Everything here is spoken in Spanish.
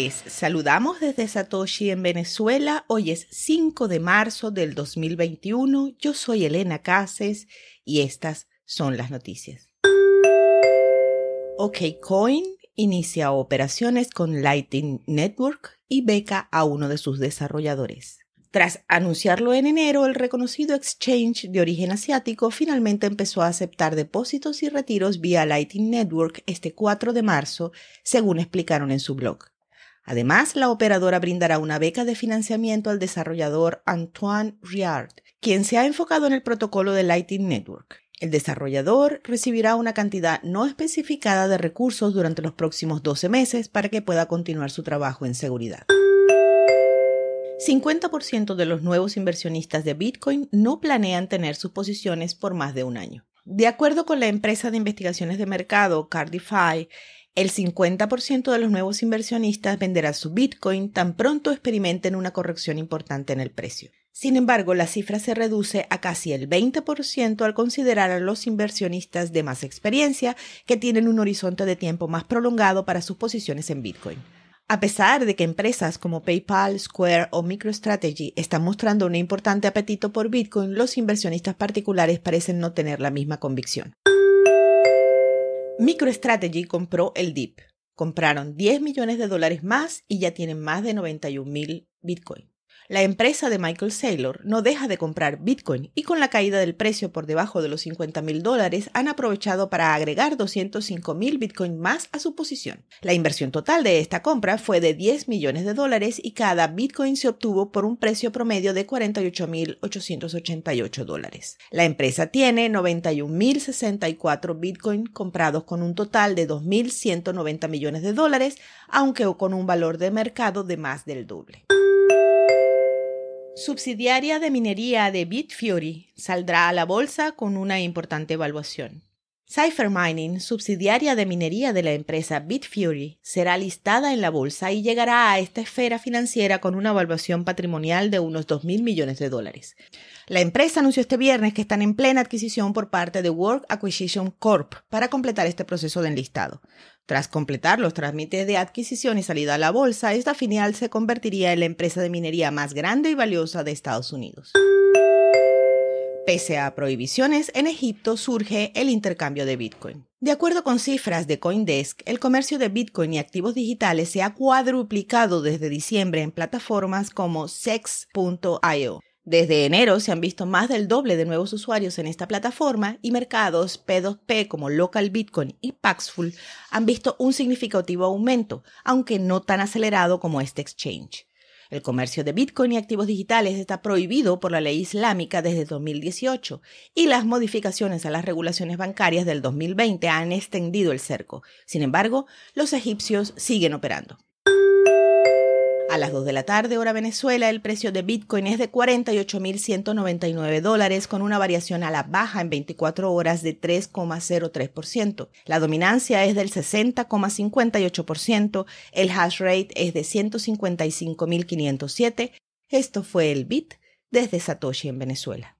Les saludamos desde Satoshi en Venezuela. Hoy es 5 de marzo del 2021. Yo soy Elena Cases y estas son las noticias. OKCoin inicia operaciones con Lightning Network y beca a uno de sus desarrolladores. Tras anunciarlo en enero, el reconocido exchange de origen asiático finalmente empezó a aceptar depósitos y retiros vía Lightning Network este 4 de marzo, según explicaron en su blog. Además, la operadora brindará una beca de financiamiento al desarrollador Antoine Riard, quien se ha enfocado en el protocolo de Lightning Network. El desarrollador recibirá una cantidad no especificada de recursos durante los próximos 12 meses para que pueda continuar su trabajo en seguridad. 50% de los nuevos inversionistas de Bitcoin no planean tener sus posiciones por más de un año. De acuerdo con la empresa de investigaciones de mercado Cardify, el 50% de los nuevos inversionistas venderá su Bitcoin tan pronto experimenten una corrección importante en el precio. Sin embargo, la cifra se reduce a casi el 20% al considerar a los inversionistas de más experiencia que tienen un horizonte de tiempo más prolongado para sus posiciones en Bitcoin. A pesar de que empresas como PayPal, Square o MicroStrategy están mostrando un importante apetito por Bitcoin, los inversionistas particulares parecen no tener la misma convicción. MicroStrategy compró el DIP. Compraron 10 millones de dólares más y ya tienen más de 91 mil Bitcoin. La empresa de Michael Saylor no deja de comprar Bitcoin y con la caída del precio por debajo de los 50 mil dólares han aprovechado para agregar 205 mil Bitcoin más a su posición. La inversión total de esta compra fue de 10 millones de dólares y cada Bitcoin se obtuvo por un precio promedio de 48 mil 888 dólares. La empresa tiene 91 mil 64 Bitcoin comprados con un total de 2.190 millones de dólares, aunque con un valor de mercado de más del doble subsidiaria de minería de Bitfury, saldrá a la bolsa con una importante evaluación. Cypher Mining, subsidiaria de minería de la empresa Bitfury, será listada en la bolsa y llegará a esta esfera financiera con una evaluación patrimonial de unos 2.000 millones de dólares. La empresa anunció este viernes que están en plena adquisición por parte de Work Acquisition Corp para completar este proceso de enlistado. Tras completar los trámites de adquisición y salida a la bolsa, esta filial se convertiría en la empresa de minería más grande y valiosa de Estados Unidos. Pese a prohibiciones, en Egipto surge el intercambio de Bitcoin. De acuerdo con cifras de Coindesk, el comercio de Bitcoin y activos digitales se ha cuadruplicado desde diciembre en plataformas como sex.io. Desde enero se han visto más del doble de nuevos usuarios en esta plataforma y mercados P2P como Local Bitcoin y Paxful han visto un significativo aumento, aunque no tan acelerado como este exchange. El comercio de Bitcoin y activos digitales está prohibido por la ley islámica desde 2018 y las modificaciones a las regulaciones bancarias del 2020 han extendido el cerco. Sin embargo, los egipcios siguen operando. A las 2 de la tarde, hora Venezuela, el precio de Bitcoin es de 48.199 dólares con una variación a la baja en 24 horas de 3,03%. La dominancia es del 60,58%, el hash rate es de 155.507. Esto fue el Bit desde Satoshi en Venezuela.